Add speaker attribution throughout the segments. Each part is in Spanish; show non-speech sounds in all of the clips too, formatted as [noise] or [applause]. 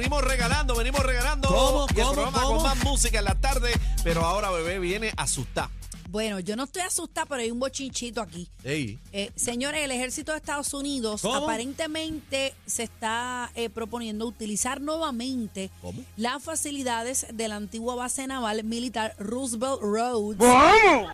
Speaker 1: Venimos regalando, venimos regalando.
Speaker 2: ¿Cómo,
Speaker 1: Y el
Speaker 2: cómo,
Speaker 1: programa
Speaker 2: cómo?
Speaker 1: con más música en la tarde, pero ahora bebé viene asustada.
Speaker 3: Bueno, yo no estoy asustada, pero hay un bochinchito aquí.
Speaker 1: Ey,
Speaker 3: Eh, señores, el ejército de Estados Unidos
Speaker 2: ¿Cómo?
Speaker 3: aparentemente se está eh, proponiendo utilizar nuevamente
Speaker 1: ¿Cómo?
Speaker 3: las facilidades de la antigua base naval militar Roosevelt Roads,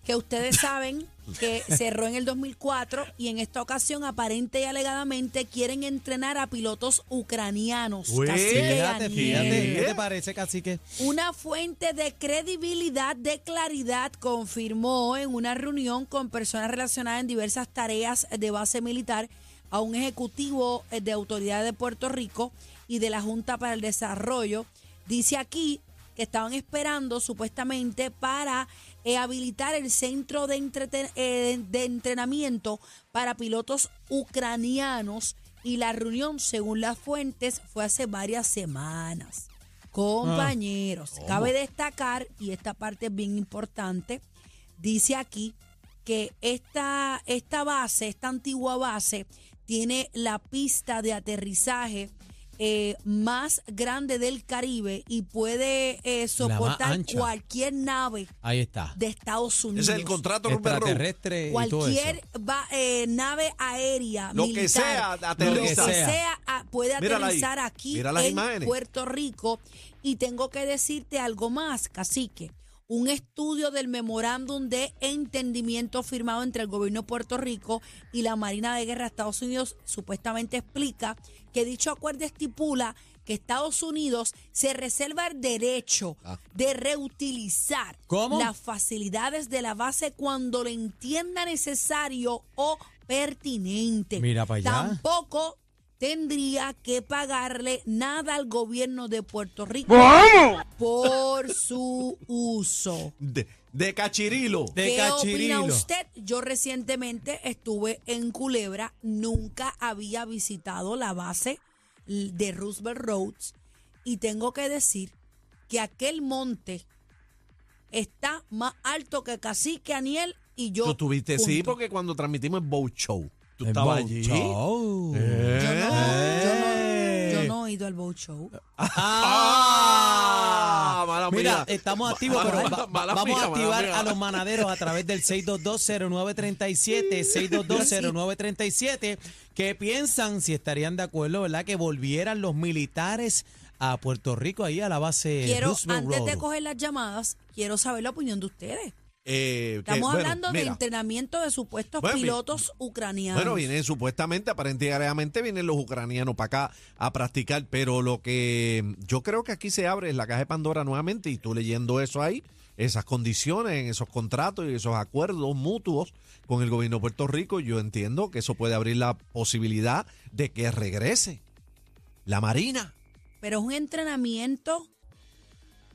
Speaker 3: que ustedes saben que cerró en el 2004 y en esta ocasión aparente y alegadamente quieren entrenar a pilotos ucranianos. Cacique
Speaker 2: Fíjate, fíjate. ¿Qué te parece, cacique?
Speaker 3: Una fuente de credibilidad, de claridad, confirmó en una reunión con personas relacionadas en diversas tareas de base militar a un ejecutivo eh, de autoridad de Puerto Rico y de la Junta para el Desarrollo. Dice aquí que estaban esperando supuestamente para eh, habilitar el centro de, entreten- eh, de entrenamiento para pilotos ucranianos y la reunión, según las fuentes, fue hace varias semanas. Compañeros, cabe destacar, y esta parte es bien importante, dice aquí que esta, esta base, esta antigua base, tiene la pista de aterrizaje eh, más grande del Caribe y puede eh, soportar cualquier nave
Speaker 2: Ahí está.
Speaker 3: de Estados Unidos.
Speaker 1: ese es el contrato.
Speaker 2: Extraterrestre y todo
Speaker 3: Cualquier
Speaker 2: eso.
Speaker 3: va- eh, nave aérea,
Speaker 1: Lo que
Speaker 3: militar,
Speaker 1: sea, aterriza.
Speaker 3: lo que
Speaker 2: sea.
Speaker 3: ah, puede aterrizar aquí en
Speaker 1: imágenes.
Speaker 3: Puerto Rico. Y tengo que decirte algo más, cacique. Un estudio del memorándum de entendimiento firmado entre el gobierno de Puerto Rico y la Marina de Guerra de Estados Unidos supuestamente explica que dicho acuerdo estipula que Estados Unidos se reserva el derecho
Speaker 1: Ah.
Speaker 3: de reutilizar
Speaker 2: ¿Cómo?
Speaker 3: las facilidades de la base cuando lo entienda necesario o pertinente.
Speaker 2: Mira pa' allá.
Speaker 3: Tampoco tendría que pagarle nada al gobierno de Puerto Rico por su uso.
Speaker 1: De, de cachirilo.
Speaker 2: De
Speaker 3: ¿Qué
Speaker 2: cachirilo.
Speaker 3: opina usted? Yo recientemente estuve en Culebra, nunca había visitado la base de Roosevelt Roads y tengo que decir que aquel monte está más alto que Cacique Aniel y yo.
Speaker 1: Tú tuviste, sí, porque cuando transmitimos el Boat Show, tú estabas allí.
Speaker 2: show.
Speaker 1: Eh.
Speaker 3: Yo no, yo no,
Speaker 2: Eh.
Speaker 3: yo no he ido al boat show.
Speaker 1: Ah, [laughs] mala
Speaker 2: Mira,
Speaker 1: mía.
Speaker 2: estamos activos,
Speaker 1: Mala-
Speaker 2: pero
Speaker 1: mala-
Speaker 2: va-
Speaker 1: mala
Speaker 2: vamos
Speaker 1: mía,
Speaker 2: a
Speaker 1: mala
Speaker 2: activar
Speaker 1: mía.
Speaker 2: a los manaderos a través del 6220937, 6220937, que piensan si estarían de acuerdo, ¿verdad? Que volvieran los militares a Puerto Rico, ahí a la base
Speaker 3: Quiero,
Speaker 2: Roosevelt
Speaker 3: antes de
Speaker 2: Road.
Speaker 3: coger las llamadas, quiero saber la opinión de ustedes.
Speaker 1: Eh, que,
Speaker 3: Estamos
Speaker 1: bueno,
Speaker 3: hablando de entrenamiento de supuestos
Speaker 1: Bueno, mi-
Speaker 3: pilotos ucranianos.
Speaker 1: Bueno, vienen supuestamente, aparentemente vienen los ucranianos para acá a practicar, pero lo que yo creo que aquí se abre es la caja de Pandora nuevamente y tú leyendo eso ahí, esas condiciones, esos contratos y esos acuerdos mutuos con el gobierno de Puerto Rico, yo entiendo que eso puede abrir la posibilidad de que regrese la Marina.
Speaker 3: Pero es un entrenamiento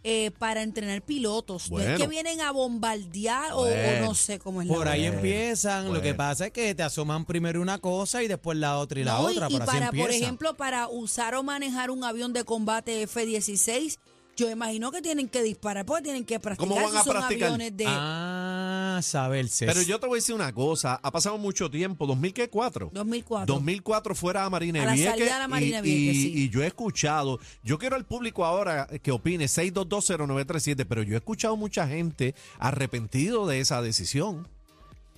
Speaker 3: eh, para entrenar pilotos. No es que vienen a bombardear o- o,
Speaker 1: Bueno.
Speaker 3: no sé cómo es la
Speaker 2: Por ahí
Speaker 3: cosa.
Speaker 2: empiezan, lo que pasa es que te asoman primero una cosa y después la otra y la
Speaker 3: No, y-
Speaker 2: otra,
Speaker 3: y
Speaker 2: así
Speaker 3: para, por
Speaker 2: empieza.
Speaker 3: ejemplo, para usar o manejar un avión de combate F-16, yo imagino que tienen que disparar porque tienen que practicar
Speaker 1: ¿Cómo van
Speaker 3: si
Speaker 1: a
Speaker 3: son
Speaker 1: practicar?
Speaker 3: aviones de
Speaker 2: Saberse.
Speaker 1: Pero yo te voy a decir una cosa, ha pasado mucho tiempo, ¿2004?
Speaker 3: 2004.
Speaker 1: 2004 fuera a Marina
Speaker 3: A la
Speaker 1: Vieques
Speaker 3: salida de la Marina
Speaker 1: y,
Speaker 3: Vieques,
Speaker 1: y-
Speaker 3: sí.
Speaker 1: y yo he escuchado, yo quiero al público ahora que opine 6220937, pero yo he escuchado mucha gente arrepentido de esa decisión.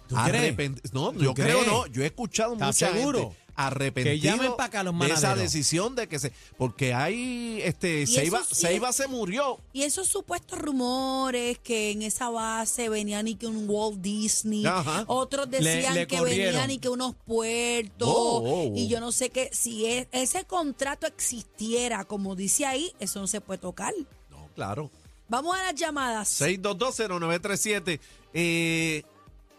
Speaker 2: ¿Tú crees?
Speaker 1: No,
Speaker 2: ¿Tú
Speaker 1: yo creo no, yo he escuchado
Speaker 2: ¿Estás
Speaker 1: mucha
Speaker 2: seguro?
Speaker 1: gente arrepentido
Speaker 2: Que llamen pa' acá los
Speaker 1: de esa decisión de que se porque hay este Seiba,
Speaker 3: eso sí-
Speaker 1: Seiba se murió.
Speaker 3: Y esos supuestos rumores que en esa base venían y que un Walt Disney,
Speaker 1: Ajá.
Speaker 3: otros decían
Speaker 2: le
Speaker 3: que
Speaker 2: corrieron.
Speaker 3: venían y que unos puertos,
Speaker 1: Oh, oh, oh.
Speaker 3: y yo no sé qué, si es- ese contrato existiera, como dice ahí, eso no se puede tocar.
Speaker 1: No, claro.
Speaker 3: Vamos a las llamadas.
Speaker 1: 6220937 eh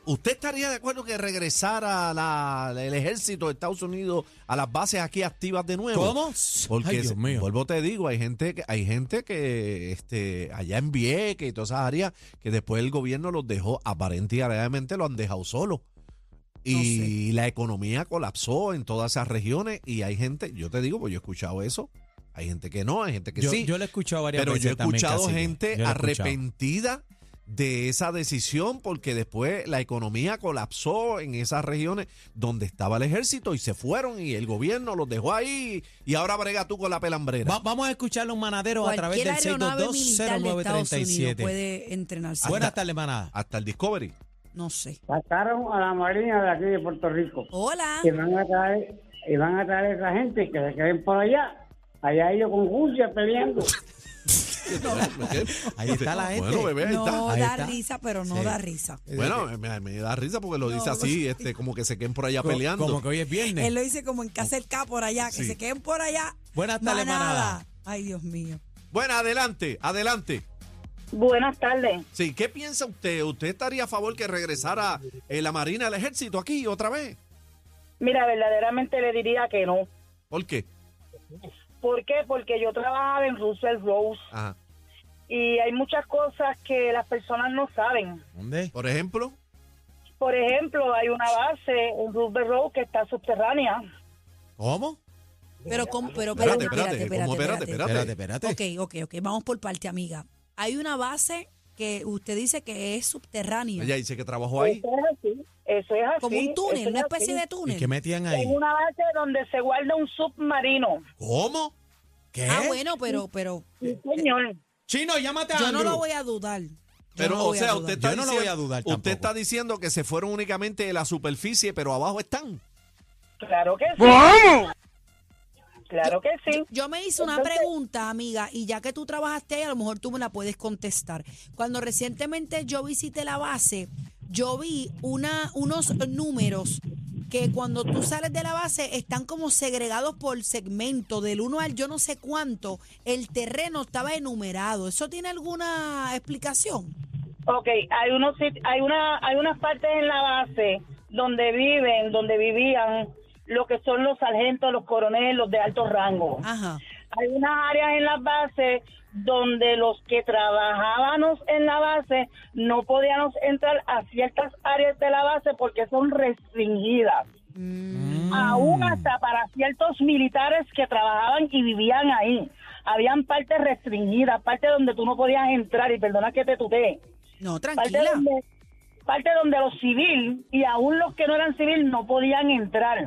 Speaker 1: ¿Usted estaría de acuerdo que regresara la- el ejército de Estados Unidos a las bases aquí activas de nuevo?
Speaker 2: ¿Cómo?
Speaker 1: Porque
Speaker 2: Ay, Dios mío.
Speaker 1: vuelvo te digo, hay gente que hay gente que este allá en Vieques y todas esas áreas que después el gobierno los dejó aparentemente lo han dejado solos. Y la economía colapsó en todas esas regiones y hay gente, yo te digo, pues yo he escuchado eso. Hay gente que no, hay gente que
Speaker 2: Yo,
Speaker 1: sí.
Speaker 2: yo lo he escuchado varias
Speaker 1: Pero
Speaker 2: veces
Speaker 1: yo he escuchado gente arrepentida de esa decisión porque después la economía colapsó en esas regiones donde estaba el ejército y se fueron y el gobierno los dejó ahí y ahora brega tú con la pelambrera.
Speaker 2: Va- vamos a escuchar a un manadero a través del
Speaker 3: aeronave militar de Estados Unidos
Speaker 2: 6220937.
Speaker 3: puede entrenarse.
Speaker 2: Buenas tardes, manada.
Speaker 1: Hasta el Discovery.
Speaker 3: No sé.
Speaker 4: Sacaron a la Marina de aquí de Puerto Rico.
Speaker 3: Hola.
Speaker 4: Y van a traer, y van a traer a esa gente que se queden por allá. Allá ellos con Rusia peleando. [laughs]
Speaker 2: Ahí está la gente.
Speaker 1: Bueno, bebé, ahí está.
Speaker 3: No
Speaker 2: Ahí
Speaker 3: da
Speaker 2: está.
Speaker 3: risa, pero no
Speaker 2: Sí.
Speaker 3: da risa.
Speaker 1: Bueno, me, me da risa porque lo dice así, este, como que se queden por allá
Speaker 2: Co-
Speaker 1: peleando.
Speaker 2: Como que hoy es viernes.
Speaker 3: Él lo dice como en casa del K por allá, que
Speaker 1: Sí.
Speaker 3: se queden por allá.
Speaker 2: Buenas tardes, manada.
Speaker 3: Ay, Dios mío.
Speaker 1: Bueno, adelante, adelante.
Speaker 5: Buenas tardes.
Speaker 1: Sí, ¿qué piensa usted? ¿Usted estaría a favor que regresara eh, la Marina al ejército aquí otra vez?
Speaker 5: Mira, verdaderamente le diría que no.
Speaker 1: ¿Por qué?
Speaker 5: ¿Por qué? Porque yo trabajaba en Russell Rose
Speaker 1: Ajá.
Speaker 5: Y hay muchas cosas que las personas no saben.
Speaker 2: ¿Dónde?
Speaker 1: Por ejemplo,
Speaker 5: Por ejemplo, hay una base en Roosevelt Road que está subterránea.
Speaker 2: ¿Cómo?
Speaker 3: Pero, ¿cómo? pero
Speaker 1: espérate,
Speaker 3: espérate,
Speaker 1: espérate,
Speaker 3: espérate, espérate,
Speaker 1: espérate,
Speaker 2: Espérate,
Speaker 1: espérate.
Speaker 2: espérate.
Speaker 3: Ok, ok, ok. Vamos por parte, amiga. Hay una base que usted dice que es subterránea.
Speaker 1: Ella dice que trabajó ahí.
Speaker 5: Eso es así. Eso es así.
Speaker 3: como un túnel,
Speaker 5: es
Speaker 3: una especie
Speaker 5: así.
Speaker 3: de
Speaker 2: ¿Y
Speaker 3: túnel.
Speaker 2: qué metían ahí?
Speaker 5: Es una base donde se guarda un submarino.
Speaker 1: ¿Cómo?
Speaker 2: ¿Qué?
Speaker 3: Ah, bueno, pero, pero
Speaker 5: Sí, señor.
Speaker 2: Chino, llámate a
Speaker 3: yo no lo voy a dudar. Yo
Speaker 1: Pero,
Speaker 3: no
Speaker 1: o sea, usted está,
Speaker 2: Yo no lo
Speaker 1: diciendo,
Speaker 2: voy a dudar
Speaker 1: usted
Speaker 2: tampoco.
Speaker 1: está diciendo que se fueron únicamente de la superficie, pero abajo están.
Speaker 5: Claro que sí. Claro que sí.
Speaker 3: Yo me hice una pregunta, amiga, y ya que tú trabajaste ahí, a lo mejor tú me la puedes contestar. Cuando recientemente yo visité la base, yo vi una, unos números que cuando tú sales de la base están como segregados por segmento, del 1 al yo no sé cuánto, el terreno estaba enumerado. ¿Eso tiene alguna explicación?
Speaker 5: Ok, hay unos hay una hay unas partes en la base donde viven, donde vivían lo que son los sargentos, los coroneles, los de alto rango.
Speaker 3: Ajá.
Speaker 5: Hay unas áreas en las bases donde los que trabajábamos en la base no podíamos entrar a ciertas áreas de la base porque son restringidas. Aún hasta para ciertos militares que trabajaban y vivían ahí. Habían partes restringidas, partes donde tú no podías entrar, y perdona que te tutee
Speaker 3: No,
Speaker 5: parte
Speaker 3: tranquila.
Speaker 5: donde, parte donde los civil y aún los que no eran civil no podían entrar.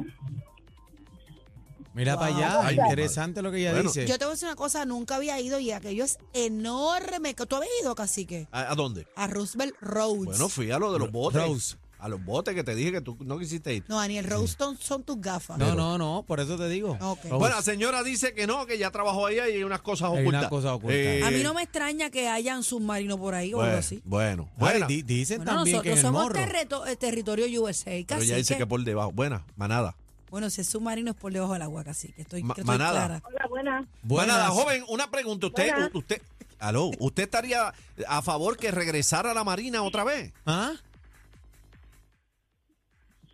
Speaker 2: Mira para allá.
Speaker 1: Ay,
Speaker 2: Interesante lo que ella
Speaker 1: Bueno.
Speaker 2: dice.
Speaker 3: Yo te voy a decir una cosa, nunca había ido y aquello es enorme. ¿Tú habías ido, cacique?
Speaker 1: ¿A, a dónde?
Speaker 3: A Roosevelt Roads.
Speaker 1: Bueno, fui a lo de los botes.
Speaker 2: Rose.
Speaker 1: A los botes que te dije que tú no quisiste ir.
Speaker 3: No, Daniel, Roston son tus gafas.
Speaker 2: No, no, no, por eso te digo.
Speaker 1: Bueno, la señora dice que no, que ya trabajó ahí y hay unas cosas
Speaker 2: Hay
Speaker 1: ocultas.
Speaker 2: unas cosas ocultas.
Speaker 1: Eh,
Speaker 3: A mí no me extraña que hayan submarino por ahí o algo
Speaker 1: bueno,
Speaker 3: así.
Speaker 1: bueno,
Speaker 2: Ay, di- dicen
Speaker 3: Bueno,
Speaker 2: también que en
Speaker 3: nosotros
Speaker 2: el
Speaker 3: somos
Speaker 2: morro.
Speaker 3: terreto- eh, territorio USA,
Speaker 1: Pero
Speaker 3: casi.
Speaker 1: ella dice que por debajo. Buena, manada.
Speaker 3: Bueno, si es submarino es por debajo del agua, casi. Que estoy,
Speaker 1: Ma-
Speaker 3: que estoy
Speaker 1: manada.
Speaker 3: clara.
Speaker 5: Hola, buena.
Speaker 2: Buenas.
Speaker 1: Manada, joven, una pregunta. ¿Usted,
Speaker 5: Buenas.
Speaker 1: usted, aló, ¿usted estaría a favor que regresara a la Marina otra vez?
Speaker 2: ¿Ah?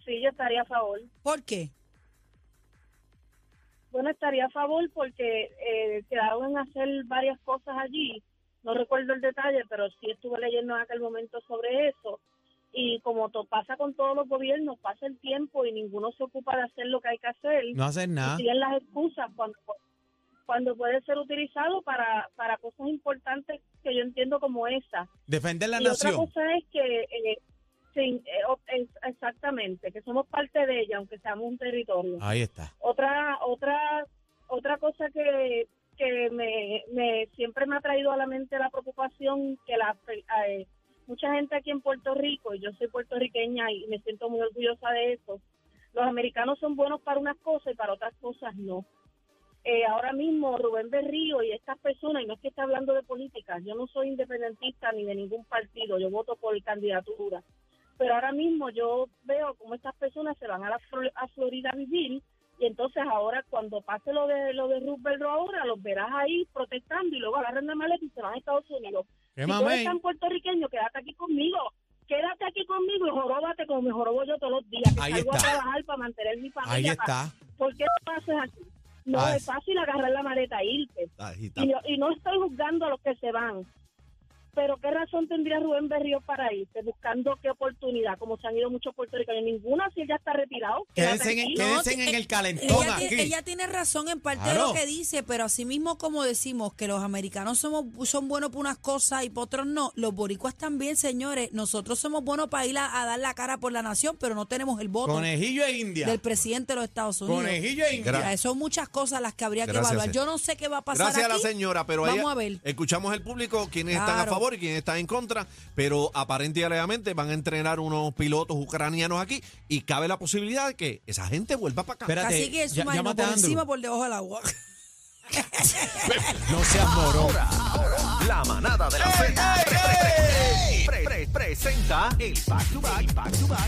Speaker 5: Sí, yo estaría a favor.
Speaker 3: ¿Por qué?
Speaker 5: Bueno, estaría a favor porque eh, quedaron en hacer varias cosas allí. No recuerdo el detalle, pero sí estuve leyendo en aquel momento sobre eso. Y como to- pasa con todos los gobiernos, pasa el tiempo y ninguno se ocupa de hacer lo que hay que hacer.
Speaker 2: No hacen nada.
Speaker 5: y siguen las excusas cuando cuando puede ser utilizado para, para cosas importantes que yo entiendo como esa.
Speaker 2: Defender la
Speaker 5: y otra
Speaker 2: nación.
Speaker 5: cosa es que, eh, sí, eh, exactamente, que somos parte de ella, aunque seamos un territorio.
Speaker 2: Ahí está.
Speaker 5: Otra otra otra cosa que, que me, me siempre me ha traído a la mente la preocupación que la eh, mucha gente aquí en Puerto Rico, y yo soy puertorriqueña y me siento muy orgullosa de eso, los americanos son buenos para unas cosas y para otras cosas no. Eh, ahora mismo Rubén Berrío y estas personas, y no es que esté hablando de política, yo no soy independentista ni de ningún partido, yo voto por candidatura, pero ahora mismo yo veo cómo estas personas se van a, la a Florida a vivir y entonces ahora cuando pase lo de lo de Roosevelt ahora los verás ahí protestando y luego agarran la maleta y se van a Estados Unidos.
Speaker 2: ¿Qué
Speaker 5: si tú eres tan puertorriqueño, quédate aquí conmigo. quédate aquí conmigo y joróbate como me jorobo yo todos los días. Que
Speaker 2: Ahí
Speaker 5: salgo
Speaker 2: está.
Speaker 5: a trabajar para mantener mi familia.
Speaker 2: Ahí está.
Speaker 5: ¿Por qué lo haces aquí? No es fácil agarrar la maleta e irte.
Speaker 1: Ahí está.
Speaker 5: Y no, y no estoy juzgando a los que se van. Pero ¿qué razón tendría Rubén Berrío para irse? Buscando qué oportunidad, como se han ido muchos puertorriqueños. Ninguna, si él ya está retirado.
Speaker 2: Quédense en,
Speaker 5: tranquilo.
Speaker 2: quédense
Speaker 3: No,
Speaker 2: en el calentón
Speaker 3: ella,
Speaker 2: aquí.
Speaker 3: tiene, ella tiene razón en parte de
Speaker 2: Claro.
Speaker 3: lo que dice, pero así mismo como decimos que los americanos somos son buenos para unas cosas y para otros no, los boricuas también, señores. Nosotros somos buenos para ir a, a dar la cara por la nación, pero no tenemos el voto
Speaker 2: Conejillo e India.
Speaker 3: del presidente de los Estados Unidos.
Speaker 2: Conejillo e India.
Speaker 1: Gra-
Speaker 3: Ya, Son muchas cosas las que habría que
Speaker 1: Gracias,
Speaker 3: evaluar. Yo no sé qué va a pasar
Speaker 1: Gracias a la señora, pero
Speaker 3: Vamos
Speaker 1: ella-
Speaker 3: a ver.
Speaker 1: escuchamos el público, quienes están a
Speaker 3: Claro.
Speaker 1: Favor y quienes están en contra, pero aparente y alegadamente van a entrenar unos pilotos ucranianos aquí y cabe la posibilidad de que esa gente vuelva para acá.
Speaker 2: Espérate,
Speaker 3: Así que
Speaker 2: a
Speaker 3: por
Speaker 2: Andrew.
Speaker 3: encima, por debajo del agua.
Speaker 2: No seas morón.
Speaker 6: Ahora, ahora, la manada de la Z pre- pre- pre- pre- presenta el back to back, back to back